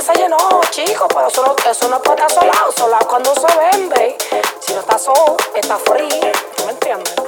se, llenó, chicos, pero eso no, eso no es para estar solado. Solado cuando se vende. Si no está sol, está free. ¿Tú me entiendes?